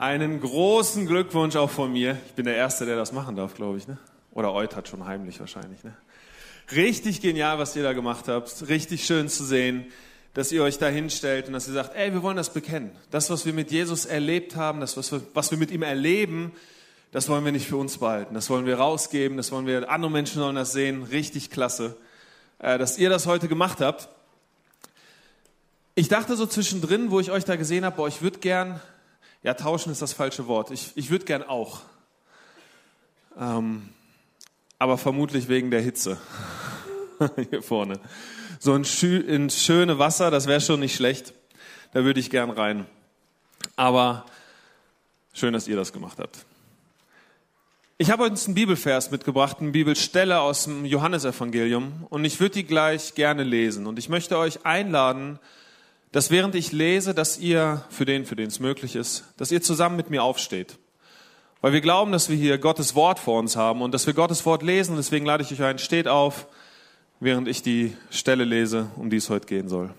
Einen großen Glückwunsch auch von mir. Ich bin der Erste, der das machen darf, glaube ich. Ne? Oder Eut hat schon heimlich wahrscheinlich. Ne? Richtig genial, was ihr da gemacht habt. Richtig schön zu sehen, dass ihr euch da hinstellt und dass ihr sagt, ey, wir wollen das bekennen. Das, was wir mit Jesus erlebt haben, das, was wir, was wir mit ihm erleben, das wollen wir nicht für uns behalten. Das wollen wir rausgeben, das wollen wir, andere Menschen sollen das sehen. Richtig klasse, äh, dass ihr das heute gemacht habt. Ich dachte so zwischendrin, wo ich euch da gesehen habe, boah, ich würde gern ja, tauschen ist das falsche Wort. Ich, ich würde gern auch. Ähm, aber vermutlich wegen der Hitze. Hier vorne. So ein ins schöne Wasser, das wäre schon nicht schlecht. Da würde ich gern rein. Aber schön, dass ihr das gemacht habt. Ich habe uns einen Bibelvers mitgebracht, eine Bibelstelle aus dem Johannesevangelium und ich würde die gleich gerne lesen. Und ich möchte euch einladen, dass während ich lese, dass ihr, für den, für den es möglich ist, dass ihr zusammen mit mir aufsteht. Weil wir glauben, dass wir hier Gottes Wort vor uns haben und dass wir Gottes Wort lesen. Deswegen lade ich euch ein, steht auf, während ich die Stelle lese, um die es heute gehen soll.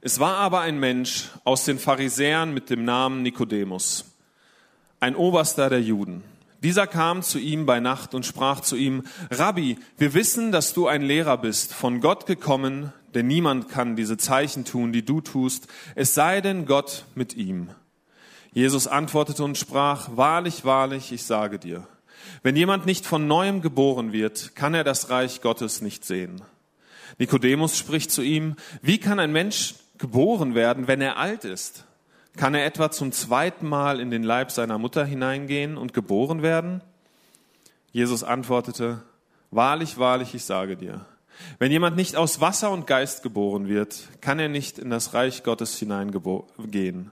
Es war aber ein Mensch aus den Pharisäern mit dem Namen Nikodemus, ein Oberster der Juden. Dieser kam zu ihm bei Nacht und sprach zu ihm, Rabbi, wir wissen, dass du ein Lehrer bist, von Gott gekommen, denn niemand kann diese Zeichen tun, die du tust, es sei denn Gott mit ihm. Jesus antwortete und sprach, Wahrlich, wahrlich, ich sage dir, wenn jemand nicht von neuem geboren wird, kann er das Reich Gottes nicht sehen. Nikodemus spricht zu ihm, wie kann ein Mensch geboren werden, wenn er alt ist? Kann er etwa zum zweiten Mal in den Leib seiner Mutter hineingehen und geboren werden? Jesus antwortete, Wahrlich, wahrlich, ich sage dir, wenn jemand nicht aus Wasser und Geist geboren wird, kann er nicht in das Reich Gottes hineingehen.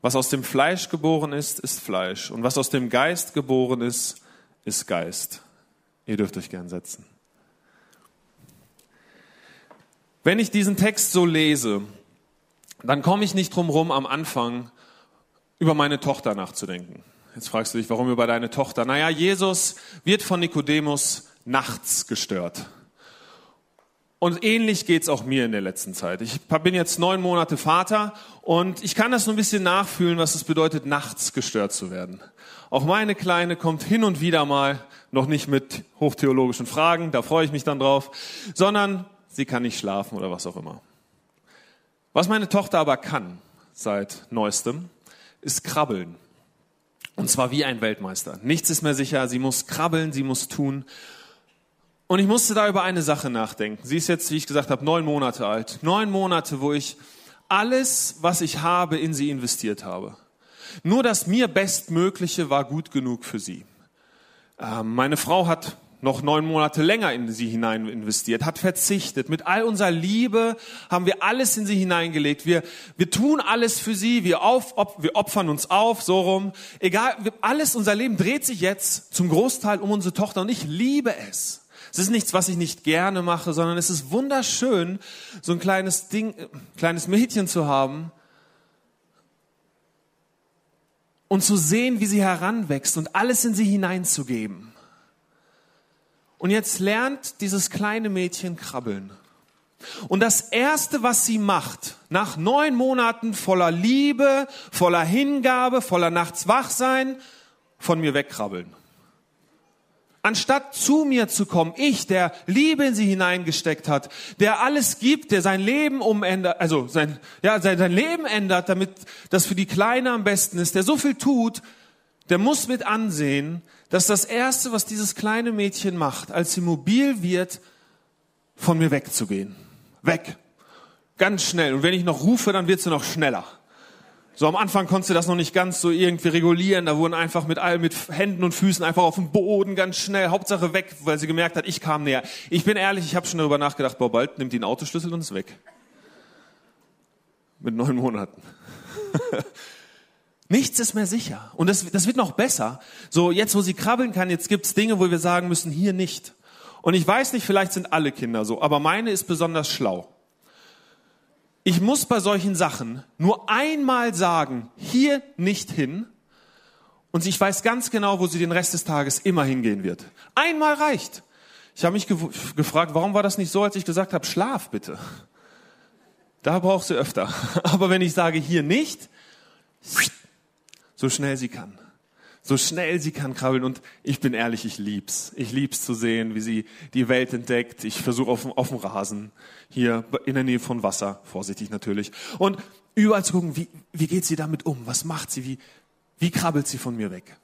Was aus dem Fleisch geboren ist, ist Fleisch. Und was aus dem Geist geboren ist, ist Geist. Ihr dürft euch gern setzen. Wenn ich diesen Text so lese, dann komme ich nicht drum rum, am Anfang über meine Tochter nachzudenken. Jetzt fragst du dich, warum über deine Tochter? Naja, Jesus wird von Nikodemus nachts gestört. Und ähnlich geht's auch mir in der letzten Zeit. Ich bin jetzt neun Monate Vater und ich kann das so ein bisschen nachfühlen, was es bedeutet, nachts gestört zu werden. Auch meine Kleine kommt hin und wieder mal, noch nicht mit hochtheologischen Fragen, da freue ich mich dann drauf, sondern sie kann nicht schlafen oder was auch immer. Was meine Tochter aber kann seit neuestem, ist krabbeln. Und zwar wie ein Weltmeister. Nichts ist mehr sicher. Sie muss krabbeln, sie muss tun. Und ich musste da über eine Sache nachdenken. Sie ist jetzt, wie ich gesagt habe, neun Monate alt. Neun Monate, wo ich alles, was ich habe, in sie investiert habe. Nur das mir Bestmögliche war gut genug für sie. Ähm, meine Frau hat noch neun Monate länger in sie hinein investiert, hat verzichtet. Mit all unserer Liebe haben wir alles in sie hineingelegt. Wir, wir tun alles für sie, wir, auf, op, wir opfern uns auf, so rum. Egal, alles, unser Leben dreht sich jetzt zum Großteil um unsere Tochter und ich liebe es. Es ist nichts, was ich nicht gerne mache, sondern es ist wunderschön, so ein kleines Ding, kleines Mädchen zu haben und zu sehen, wie sie heranwächst und alles in sie hineinzugeben. Und jetzt lernt dieses kleine Mädchen krabbeln. Und das Erste, was sie macht, nach neun Monaten voller Liebe, voller Hingabe, voller Nachts Wachsein, von mir wegkrabbeln. Anstatt zu mir zu kommen, ich, der Liebe in sie hineingesteckt hat, der alles gibt, der sein Leben umändert, also sein, ja, sein, sein Leben ändert, damit das für die Kleine am besten ist, der so viel tut, der muss mit ansehen, dass das Erste, was dieses kleine Mädchen macht, als sie mobil wird, von mir wegzugehen. Weg. Ganz schnell. Und wenn ich noch rufe, dann wird sie noch schneller. So am Anfang konntest du das noch nicht ganz so irgendwie regulieren. Da wurden einfach mit all, mit Händen und Füßen einfach auf dem Boden ganz schnell, Hauptsache weg, weil sie gemerkt hat, ich kam näher. Ich bin ehrlich, ich habe schon darüber nachgedacht, boah, bald nimmt die einen Autoschlüssel und ist weg. Mit neun Monaten. Nichts ist mehr sicher. Und das, das wird noch besser. So, jetzt, wo sie krabbeln kann, jetzt gibt's Dinge, wo wir sagen müssen, hier nicht. Und ich weiß nicht, vielleicht sind alle Kinder so, aber meine ist besonders schlau. Ich muss bei solchen Sachen nur einmal sagen, hier nicht hin. Und ich weiß ganz genau, wo sie den Rest des Tages immer hingehen wird. Einmal reicht. Ich habe mich ge gefragt, warum war das nicht so, als ich gesagt habe, schlaf bitte. Da braucht sie öfter. Aber wenn ich sage hier nicht, so schnell sie kann. So schnell sie kann krabbeln. Und ich bin ehrlich, ich lieb's. Ich lieb's zu sehen, wie sie die Welt entdeckt. Ich versuche auf, auf dem Rasen, hier in der Nähe von Wasser, vorsichtig natürlich. Und überall zu gucken, wie, wie geht sie damit um? Was macht sie? Wie, wie krabbelt sie von mir weg?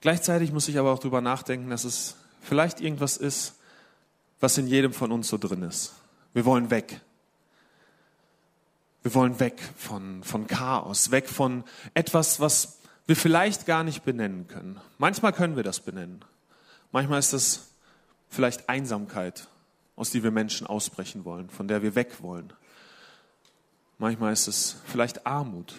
Gleichzeitig muss ich aber auch darüber nachdenken, dass es vielleicht irgendwas ist, was in jedem von uns so drin ist. Wir wollen weg. Wir wollen weg von, von Chaos, weg von etwas, was wir vielleicht gar nicht benennen können. Manchmal können wir das benennen. Manchmal ist das vielleicht Einsamkeit, aus die wir Menschen ausbrechen wollen, von der wir weg wollen. Manchmal ist es vielleicht Armut.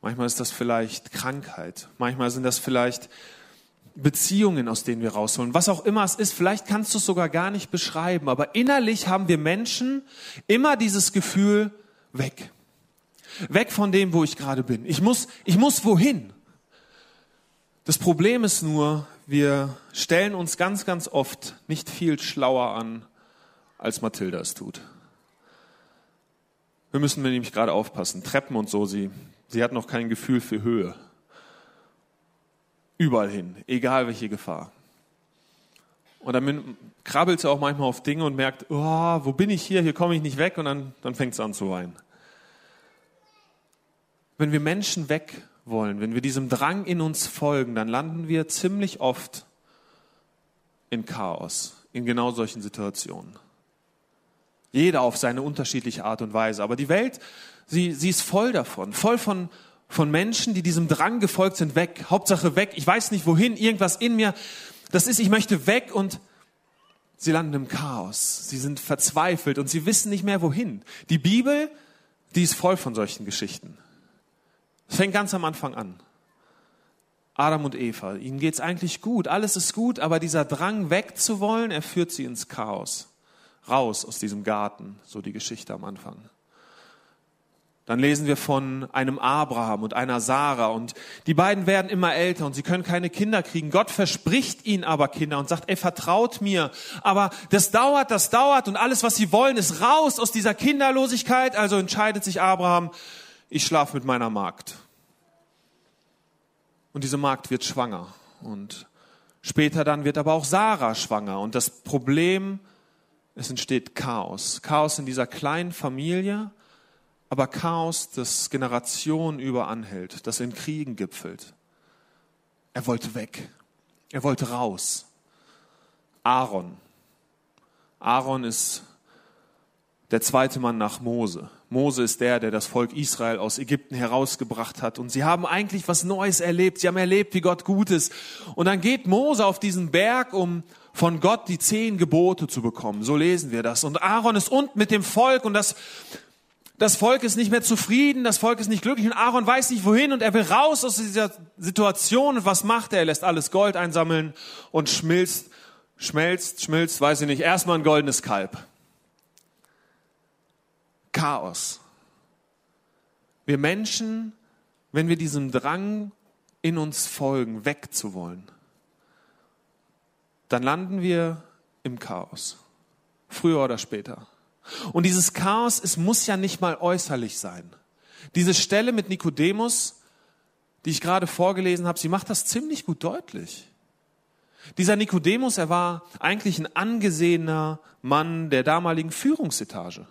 Manchmal ist das vielleicht Krankheit. Manchmal sind das vielleicht Beziehungen, aus denen wir rausholen. Was auch immer es ist, vielleicht kannst du es sogar gar nicht beschreiben, aber innerlich haben wir Menschen immer dieses Gefühl, weg. Weg von dem, wo ich gerade bin. Ich muss, ich muss wohin? Das Problem ist nur, wir stellen uns ganz, ganz oft nicht viel schlauer an, als Mathilda es tut. Wir müssen nämlich gerade aufpassen. Treppen und so, sie, sie hat noch kein Gefühl für Höhe. Überall hin, egal welche Gefahr. Und dann krabbelt sie auch manchmal auf Dinge und merkt, oh, wo bin ich hier, hier komme ich nicht weg und dann, dann fängt sie an zu weinen. Wenn wir Menschen weg wollen, wenn wir diesem Drang in uns folgen, dann landen wir ziemlich oft in Chaos, in genau solchen Situationen. Jeder auf seine unterschiedliche Art und Weise. Aber die Welt, sie, sie ist voll davon, voll von, von Menschen, die diesem Drang gefolgt sind, weg. Hauptsache weg. Ich weiß nicht wohin, irgendwas in mir. Das ist, ich möchte weg und sie landen im Chaos. Sie sind verzweifelt und sie wissen nicht mehr wohin. Die Bibel, die ist voll von solchen Geschichten. Es fängt ganz am Anfang an. Adam und Eva, ihnen geht's eigentlich gut, alles ist gut, aber dieser Drang wegzuwollen, er führt sie ins Chaos raus aus diesem Garten, so die Geschichte am Anfang. Dann lesen wir von einem Abraham und einer Sarah und die beiden werden immer älter und sie können keine Kinder kriegen. Gott verspricht ihnen aber Kinder und sagt, ey, vertraut mir. Aber das dauert, das dauert und alles, was sie wollen, ist raus aus dieser Kinderlosigkeit. Also entscheidet sich Abraham, ich schlafe mit meiner Magd. Und diese Magd wird schwanger und später dann wird aber auch Sarah schwanger und das Problem es entsteht Chaos. Chaos in dieser kleinen Familie, aber Chaos, das Generationen über anhält, das in Kriegen gipfelt. Er wollte weg. Er wollte raus. Aaron. Aaron ist der zweite Mann nach Mose. Mose ist der, der das Volk Israel aus Ägypten herausgebracht hat. Und sie haben eigentlich was Neues erlebt. Sie haben erlebt, wie Gott gut ist. Und dann geht Mose auf diesen Berg, um von Gott die zehn Gebote zu bekommen. So lesen wir das. Und Aaron ist unten mit dem Volk und das, das Volk ist nicht mehr zufrieden, das Volk ist nicht glücklich und Aaron weiß nicht wohin und er will raus aus dieser Situation. Und was macht er? Er lässt alles Gold einsammeln und schmilzt, schmelzt, schmilzt, weiß ich nicht, erstmal ein goldenes Kalb. Chaos. Wir Menschen, wenn wir diesem Drang in uns folgen, wegzuwollen, dann landen wir im Chaos. Früher oder später. Und dieses Chaos, es muss ja nicht mal äußerlich sein. Diese Stelle mit Nikodemus, die ich gerade vorgelesen habe, sie macht das ziemlich gut deutlich. Dieser Nikodemus, er war eigentlich ein angesehener Mann der damaligen Führungsetage.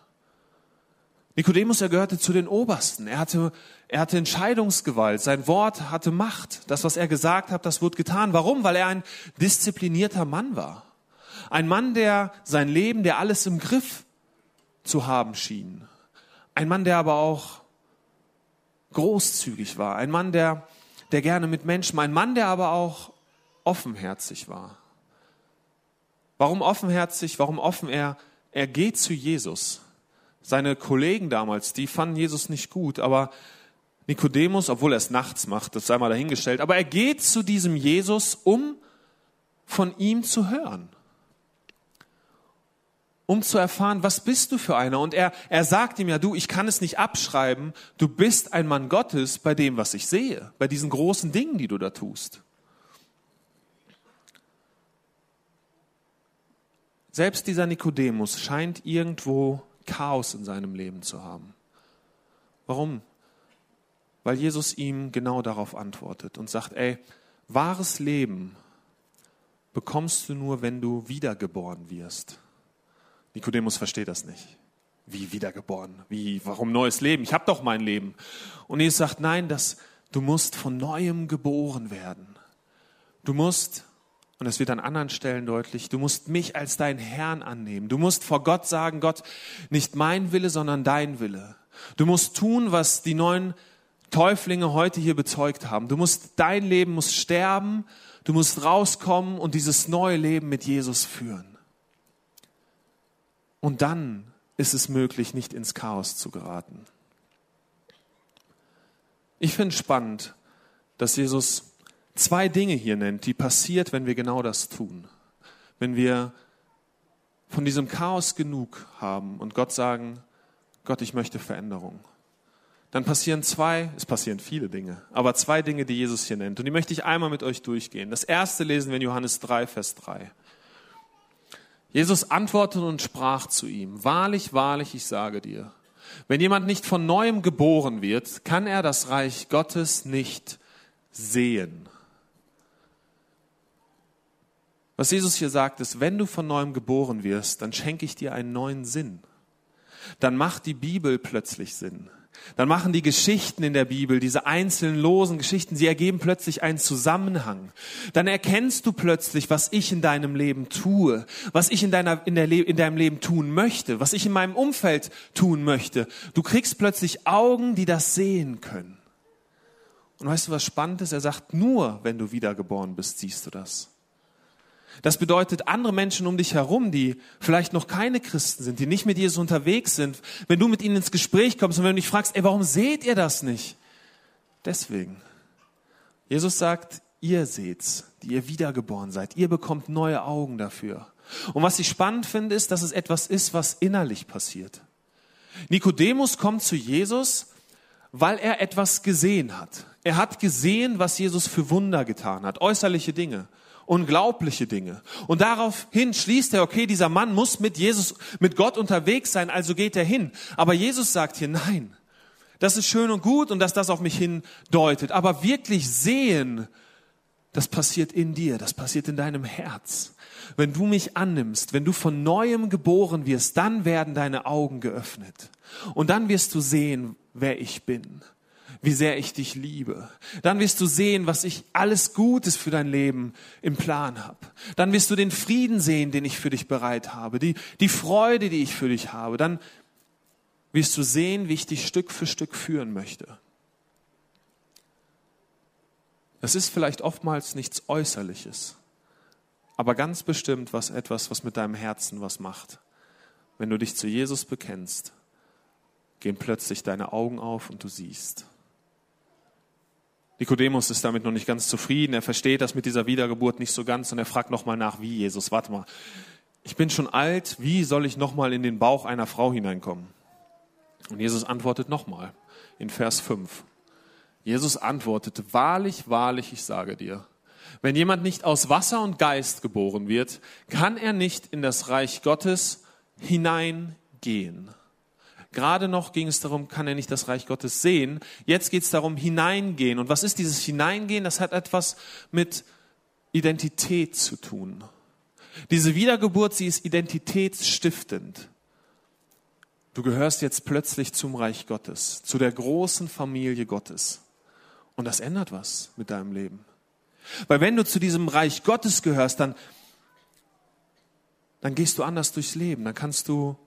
Nikodemus, er gehörte zu den Obersten. Er hatte, er hatte Entscheidungsgewalt. Sein Wort hatte Macht. Das, was er gesagt hat, das wurde getan. Warum? Weil er ein disziplinierter Mann war. Ein Mann, der sein Leben, der alles im Griff zu haben schien. Ein Mann, der aber auch großzügig war. Ein Mann, der, der gerne mit Menschen, ein Mann, der aber auch offenherzig war. Warum offenherzig? Warum offen er? Er geht zu Jesus. Seine Kollegen damals, die fanden Jesus nicht gut, aber Nikodemus, obwohl er es nachts macht, das sei mal dahingestellt, aber er geht zu diesem Jesus, um von ihm zu hören. Um zu erfahren, was bist du für einer? Und er, er sagt ihm ja, du, ich kann es nicht abschreiben, du bist ein Mann Gottes bei dem, was ich sehe, bei diesen großen Dingen, die du da tust. Selbst dieser Nikodemus scheint irgendwo Chaos in seinem Leben zu haben. Warum? Weil Jesus ihm genau darauf antwortet und sagt, ey, wahres Leben bekommst du nur, wenn du wiedergeboren wirst. Nikodemus versteht das nicht. Wie wiedergeboren? Wie, warum neues Leben? Ich habe doch mein Leben. Und Jesus sagt, nein, das, du musst von neuem geboren werden. Du musst, und es wird an anderen Stellen deutlich, du musst mich als dein Herrn annehmen. Du musst vor Gott sagen, Gott, nicht mein Wille, sondern dein Wille. Du musst tun, was die neuen Täuflinge heute hier bezeugt haben. Du musst, dein Leben muss sterben, du musst rauskommen und dieses neue Leben mit Jesus führen. Und dann ist es möglich, nicht ins Chaos zu geraten. Ich finde spannend, dass Jesus zwei Dinge hier nennt, die passiert, wenn wir genau das tun. Wenn wir von diesem Chaos genug haben und Gott sagen, Gott, ich möchte Veränderung. Dann passieren zwei, es passieren viele Dinge, aber zwei Dinge, die Jesus hier nennt. Und die möchte ich einmal mit euch durchgehen. Das erste lesen wir in Johannes 3, Vers 3. Jesus antwortete und sprach zu ihm, Wahrlich, wahrlich, ich sage dir, wenn jemand nicht von neuem geboren wird, kann er das Reich Gottes nicht sehen. Was Jesus hier sagt, ist, wenn du von neuem geboren wirst, dann schenke ich dir einen neuen Sinn. Dann macht die Bibel plötzlich Sinn. Dann machen die Geschichten in der Bibel, diese einzelnen losen Geschichten, sie ergeben plötzlich einen Zusammenhang. Dann erkennst du plötzlich, was ich in deinem Leben tue, was ich in, deiner, in, der in deinem Leben tun möchte, was ich in meinem Umfeld tun möchte. Du kriegst plötzlich Augen, die das sehen können. Und weißt du, was spannend ist? Er sagt, nur wenn du wiedergeboren bist, siehst du das. Das bedeutet, andere Menschen um dich herum, die vielleicht noch keine Christen sind, die nicht mit Jesus unterwegs sind, wenn du mit ihnen ins Gespräch kommst und wenn du dich fragst, ey, warum seht ihr das nicht? Deswegen. Jesus sagt, ihr seht's, die ihr wiedergeboren seid. Ihr bekommt neue Augen dafür. Und was ich spannend finde, ist, dass es etwas ist, was innerlich passiert. Nikodemus kommt zu Jesus, weil er etwas gesehen hat. Er hat gesehen, was Jesus für Wunder getan hat, äußerliche Dinge unglaubliche Dinge. Und daraufhin schließt er, okay, dieser Mann muss mit Jesus, mit Gott unterwegs sein, also geht er hin. Aber Jesus sagt hier, nein, das ist schön und gut und dass das auf mich hindeutet. Aber wirklich sehen, das passiert in dir, das passiert in deinem Herz. Wenn du mich annimmst, wenn du von neuem geboren wirst, dann werden deine Augen geöffnet. Und dann wirst du sehen, wer ich bin wie sehr ich dich liebe. Dann wirst du sehen, was ich alles Gutes für dein Leben im Plan habe. Dann wirst du den Frieden sehen, den ich für dich bereit habe, die, die Freude, die ich für dich habe. Dann wirst du sehen, wie ich dich Stück für Stück führen möchte. Das ist vielleicht oftmals nichts Äußerliches, aber ganz bestimmt was etwas, was mit deinem Herzen was macht. Wenn du dich zu Jesus bekennst, gehen plötzlich deine Augen auf und du siehst. Nikodemus ist damit noch nicht ganz zufrieden. Er versteht das mit dieser Wiedergeburt nicht so ganz und er fragt nochmal nach, wie Jesus, warte mal, ich bin schon alt, wie soll ich nochmal in den Bauch einer Frau hineinkommen? Und Jesus antwortet nochmal in Vers 5. Jesus antwortete, wahrlich, wahrlich, ich sage dir, wenn jemand nicht aus Wasser und Geist geboren wird, kann er nicht in das Reich Gottes hineingehen. Gerade noch ging es darum, kann er nicht das Reich Gottes sehen. Jetzt geht es darum, hineingehen. Und was ist dieses Hineingehen? Das hat etwas mit Identität zu tun. Diese Wiedergeburt, sie ist identitätsstiftend. Du gehörst jetzt plötzlich zum Reich Gottes, zu der großen Familie Gottes. Und das ändert was mit deinem Leben. Weil wenn du zu diesem Reich Gottes gehörst, dann, dann gehst du anders durchs Leben. Dann kannst du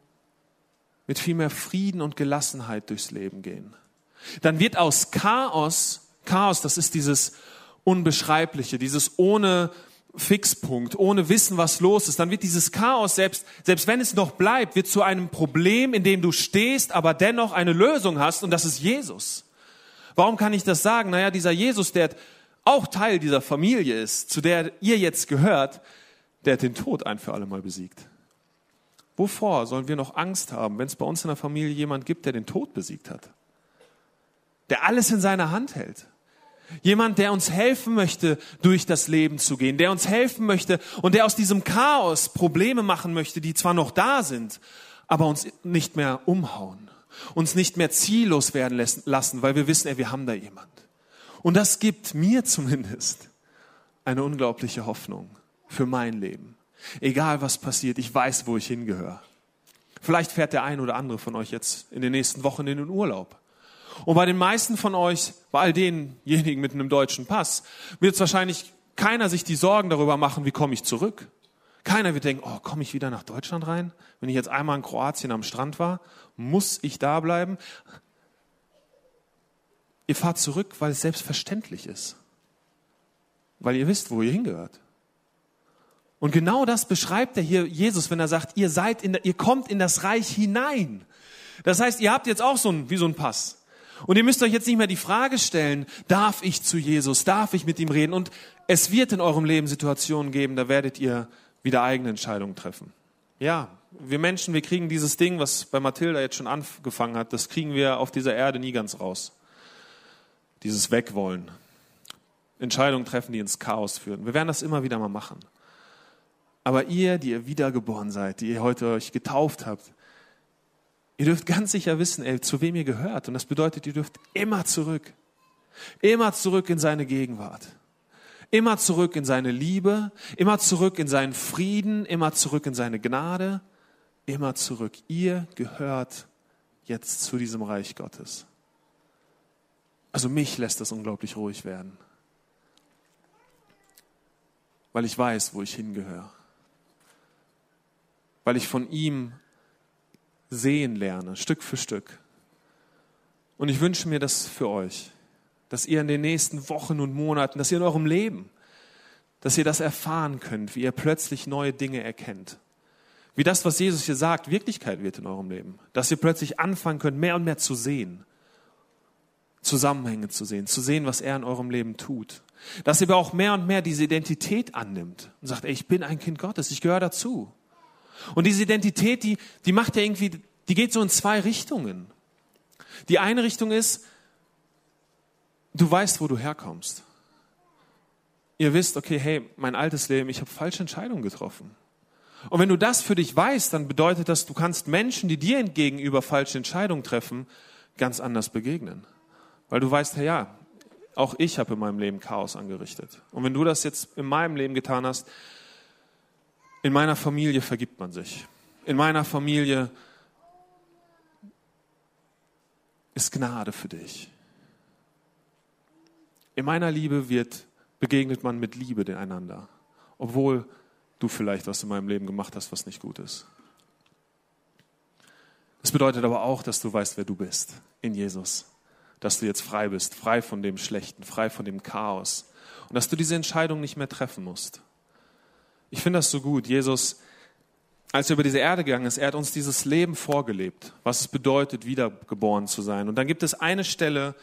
mit viel mehr Frieden und Gelassenheit durchs Leben gehen. Dann wird aus Chaos, Chaos, das ist dieses Unbeschreibliche, dieses ohne Fixpunkt, ohne Wissen, was los ist, dann wird dieses Chaos, selbst, selbst wenn es noch bleibt, wird zu einem Problem, in dem du stehst, aber dennoch eine Lösung hast, und das ist Jesus. Warum kann ich das sagen? Naja, dieser Jesus, der auch Teil dieser Familie ist, zu der ihr jetzt gehört, der hat den Tod ein für alle Mal besiegt. Wovor sollen wir noch Angst haben, wenn es bei uns in der Familie jemand gibt, der den Tod besiegt hat? Der alles in seiner Hand hält. Jemand, der uns helfen möchte, durch das Leben zu gehen, der uns helfen möchte und der aus diesem Chaos Probleme machen möchte, die zwar noch da sind, aber uns nicht mehr umhauen, uns nicht mehr ziellos werden lassen, weil wir wissen, ey, wir haben da jemand. Und das gibt mir zumindest eine unglaubliche Hoffnung für mein Leben. Egal was passiert, ich weiß, wo ich hingehöre. Vielleicht fährt der ein oder andere von euch jetzt in den nächsten Wochen in den Urlaub. Und bei den meisten von euch, bei all denjenigen mit einem deutschen Pass, wird es wahrscheinlich keiner sich die Sorgen darüber machen, wie komme ich zurück. Keiner wird denken, oh, komme ich wieder nach Deutschland rein? Wenn ich jetzt einmal in Kroatien am Strand war, muss ich da bleiben? Ihr fahrt zurück, weil es selbstverständlich ist. Weil ihr wisst, wo ihr hingehört. Und genau das beschreibt er hier Jesus, wenn er sagt, ihr seid in, ihr kommt in das Reich hinein. Das heißt, ihr habt jetzt auch so ein, wie so ein Pass. Und ihr müsst euch jetzt nicht mehr die Frage stellen, darf ich zu Jesus, darf ich mit ihm reden? Und es wird in eurem Leben Situationen geben, da werdet ihr wieder eigene Entscheidungen treffen. Ja, wir Menschen, wir kriegen dieses Ding, was bei Mathilda jetzt schon angefangen hat, das kriegen wir auf dieser Erde nie ganz raus. Dieses Wegwollen. Entscheidungen treffen, die ins Chaos führen. Wir werden das immer wieder mal machen. Aber ihr, die ihr wiedergeboren seid, die ihr heute euch getauft habt, ihr dürft ganz sicher wissen, ey, zu wem ihr gehört. Und das bedeutet, ihr dürft immer zurück. Immer zurück in seine Gegenwart. Immer zurück in seine Liebe, immer zurück in seinen Frieden, immer zurück in seine Gnade, immer zurück. Ihr gehört jetzt zu diesem Reich Gottes. Also mich lässt das unglaublich ruhig werden, weil ich weiß, wo ich hingehöre weil ich von ihm sehen lerne, Stück für Stück. Und ich wünsche mir das für euch, dass ihr in den nächsten Wochen und Monaten, dass ihr in eurem Leben, dass ihr das erfahren könnt, wie ihr plötzlich neue Dinge erkennt. Wie das, was Jesus hier sagt, Wirklichkeit wird in eurem Leben. Dass ihr plötzlich anfangen könnt, mehr und mehr zu sehen. Zusammenhänge zu sehen, zu sehen, was er in eurem Leben tut. Dass ihr aber auch mehr und mehr diese Identität annimmt und sagt, ey, ich bin ein Kind Gottes, ich gehöre dazu. Und diese Identität, die, die macht ja irgendwie, die geht so in zwei Richtungen. Die eine Richtung ist, du weißt, wo du herkommst. Ihr wisst, okay, hey, mein altes Leben, ich habe falsche Entscheidungen getroffen. Und wenn du das für dich weißt, dann bedeutet das, du kannst Menschen, die dir entgegenüber falsche Entscheidungen treffen, ganz anders begegnen. Weil du weißt, hey, ja, auch ich habe in meinem Leben Chaos angerichtet. Und wenn du das jetzt in meinem Leben getan hast, in meiner Familie vergibt man sich. In meiner Familie ist Gnade für dich. In meiner Liebe wird, begegnet man mit Liebe einander, obwohl du vielleicht was in meinem Leben gemacht hast, was nicht gut ist. Das bedeutet aber auch, dass du weißt, wer du bist in Jesus. Dass du jetzt frei bist, frei von dem Schlechten, frei von dem Chaos. Und dass du diese Entscheidung nicht mehr treffen musst. Ich finde das so gut. Jesus, als er über diese Erde gegangen ist, er hat uns dieses Leben vorgelebt, was es bedeutet, wiedergeboren zu sein. Und dann gibt es eine Stelle,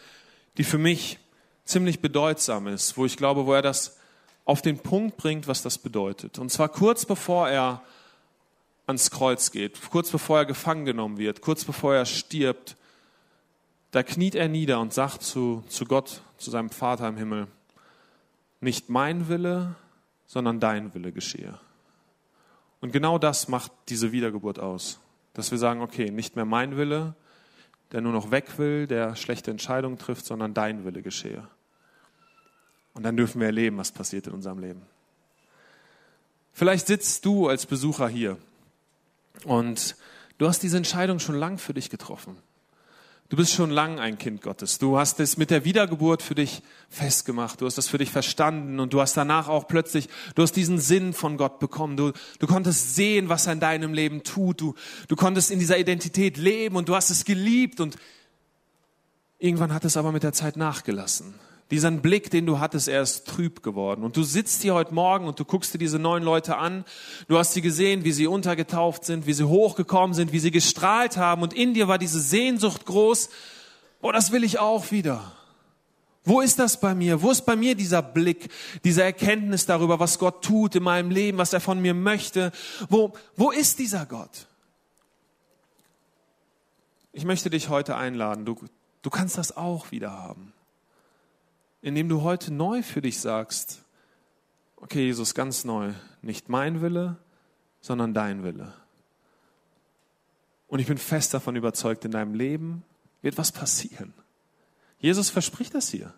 die für mich ziemlich bedeutsam ist, wo ich glaube, wo er das auf den Punkt bringt, was das bedeutet. Und zwar kurz bevor er ans Kreuz geht, kurz bevor er gefangen genommen wird, kurz bevor er stirbt, da kniet er nieder und sagt zu, zu Gott, zu seinem Vater im Himmel, nicht mein Wille, sondern dein Wille geschehe. Und genau das macht diese Wiedergeburt aus. Dass wir sagen, okay, nicht mehr mein Wille, der nur noch weg will, der schlechte Entscheidungen trifft, sondern dein Wille geschehe. Und dann dürfen wir erleben, was passiert in unserem Leben. Vielleicht sitzt du als Besucher hier und du hast diese Entscheidung schon lang für dich getroffen. Du bist schon lang ein Kind Gottes. Du hast es mit der Wiedergeburt für dich festgemacht. Du hast das für dich verstanden und du hast danach auch plötzlich, du hast diesen Sinn von Gott bekommen. Du, du konntest sehen, was er in deinem Leben tut. Du, du konntest in dieser Identität leben und du hast es geliebt und irgendwann hat es aber mit der Zeit nachgelassen. Dieser Blick, den du hattest, er ist trüb geworden. Und du sitzt hier heute Morgen und du guckst dir diese neun Leute an. Du hast sie gesehen, wie sie untergetauft sind, wie sie hochgekommen sind, wie sie gestrahlt haben. Und in dir war diese Sehnsucht groß. Oh, das will ich auch wieder. Wo ist das bei mir? Wo ist bei mir dieser Blick, diese Erkenntnis darüber, was Gott tut in meinem Leben, was er von mir möchte? Wo, wo ist dieser Gott? Ich möchte dich heute einladen. Du, du kannst das auch wieder haben indem du heute neu für dich sagst, okay, Jesus, ganz neu, nicht mein Wille, sondern dein Wille. Und ich bin fest davon überzeugt, in deinem Leben wird was passieren. Jesus verspricht das hier.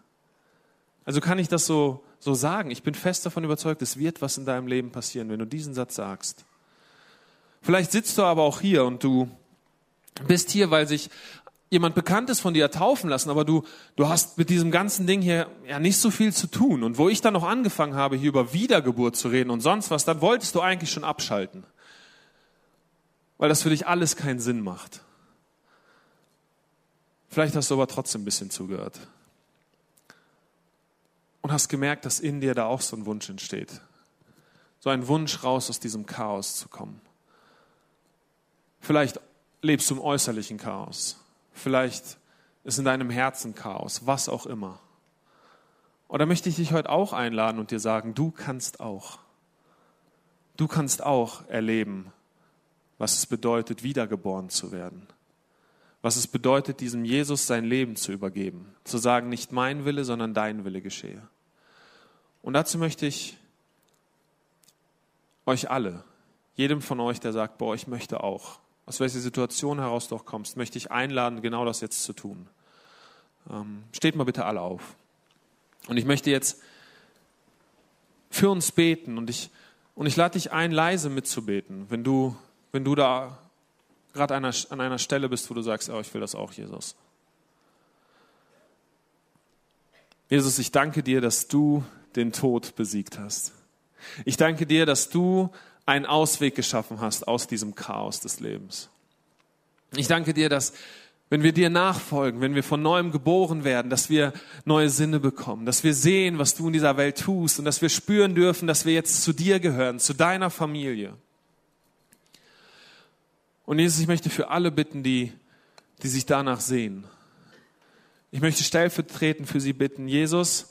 Also kann ich das so, so sagen. Ich bin fest davon überzeugt, es wird was in deinem Leben passieren, wenn du diesen Satz sagst. Vielleicht sitzt du aber auch hier und du bist hier, weil sich jemand Bekanntes von dir taufen lassen, aber du, du hast mit diesem ganzen Ding hier ja nicht so viel zu tun. Und wo ich dann noch angefangen habe, hier über Wiedergeburt zu reden und sonst was, dann wolltest du eigentlich schon abschalten. Weil das für dich alles keinen Sinn macht. Vielleicht hast du aber trotzdem ein bisschen zugehört. Und hast gemerkt, dass in dir da auch so ein Wunsch entsteht. So ein Wunsch raus aus diesem Chaos zu kommen. Vielleicht lebst du im äußerlichen Chaos. Vielleicht ist in deinem Herzen Chaos, was auch immer. Oder möchte ich dich heute auch einladen und dir sagen, du kannst auch. Du kannst auch erleben, was es bedeutet, wiedergeboren zu werden. Was es bedeutet, diesem Jesus sein Leben zu übergeben. Zu sagen, nicht mein Wille, sondern dein Wille geschehe. Und dazu möchte ich euch alle, jedem von euch, der sagt, boah, ich möchte auch, aus welcher Situation heraus du auch kommst, möchte ich einladen, genau das jetzt zu tun. Ähm, steht mal bitte alle auf. Und ich möchte jetzt für uns beten und ich, und ich lade dich ein, leise mitzubeten, wenn du, wenn du da gerade an einer Stelle bist, wo du sagst, oh, ich will das auch, Jesus. Jesus, ich danke dir, dass du den Tod besiegt hast. Ich danke dir, dass du einen Ausweg geschaffen hast aus diesem Chaos des Lebens. Ich danke dir, dass wenn wir dir nachfolgen, wenn wir von neuem geboren werden, dass wir neue Sinne bekommen, dass wir sehen, was du in dieser Welt tust und dass wir spüren dürfen, dass wir jetzt zu dir gehören, zu deiner Familie. Und Jesus, ich möchte für alle bitten, die, die sich danach sehen. Ich möchte stellvertretend für sie bitten, Jesus,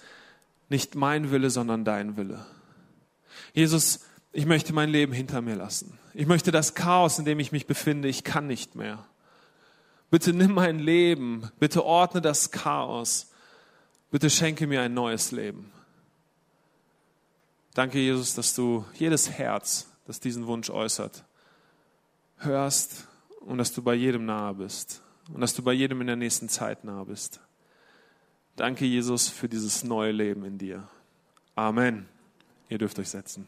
nicht mein Wille, sondern dein Wille. Jesus, ich möchte mein Leben hinter mir lassen. Ich möchte das Chaos, in dem ich mich befinde, ich kann nicht mehr. Bitte nimm mein Leben, bitte ordne das Chaos, bitte schenke mir ein neues Leben. Danke, Jesus, dass du jedes Herz, das diesen Wunsch äußert, hörst und dass du bei jedem nahe bist und dass du bei jedem in der nächsten Zeit nahe bist. Danke, Jesus, für dieses neue Leben in dir. Amen. Ihr dürft euch setzen.